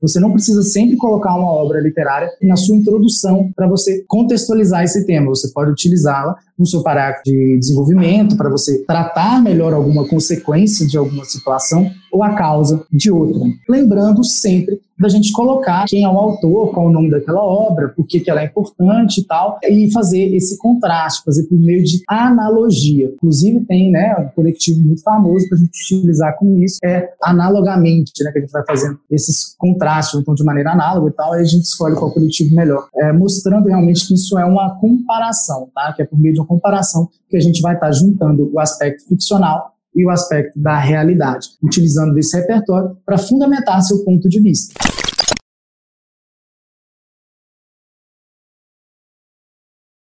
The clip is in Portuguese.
Você não precisa sempre colocar uma obra literária na sua introdução para você contextualizar esse tema. Você pode utilizá-la no seu parágrafo de desenvolvimento para você tratar melhor alguma consequência de alguma situação ou a causa de outra. Lembrando sempre da gente colocar quem é o autor, qual o nome daquela obra, por que, que ela é importante e tal, e fazer esse contraste, fazer por meio de analogia. Inclusive tem né, um coletivo muito famoso para a gente utilizar com isso, é analogamente, né, que a gente vai fazendo esses contrastes, então de maneira análoga e tal, aí a gente escolhe qual coletivo melhor, é, mostrando realmente que isso é uma comparação, tá? que é por meio de uma comparação que a gente vai estar tá juntando o aspecto ficcional e o aspecto da realidade, utilizando desse repertório para fundamentar seu ponto de vista.